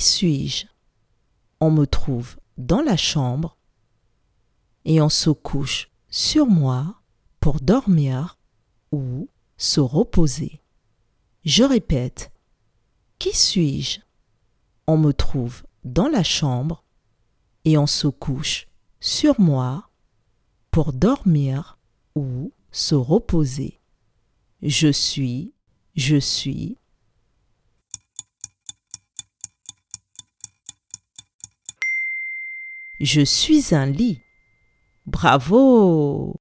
suis-je? On me trouve dans la chambre et on se couche sur moi pour dormir ou se reposer. Je répète, qui suis-je? On me trouve dans la chambre et on se couche sur moi pour dormir ou se reposer. Je suis, je suis. Je suis un lit. Bravo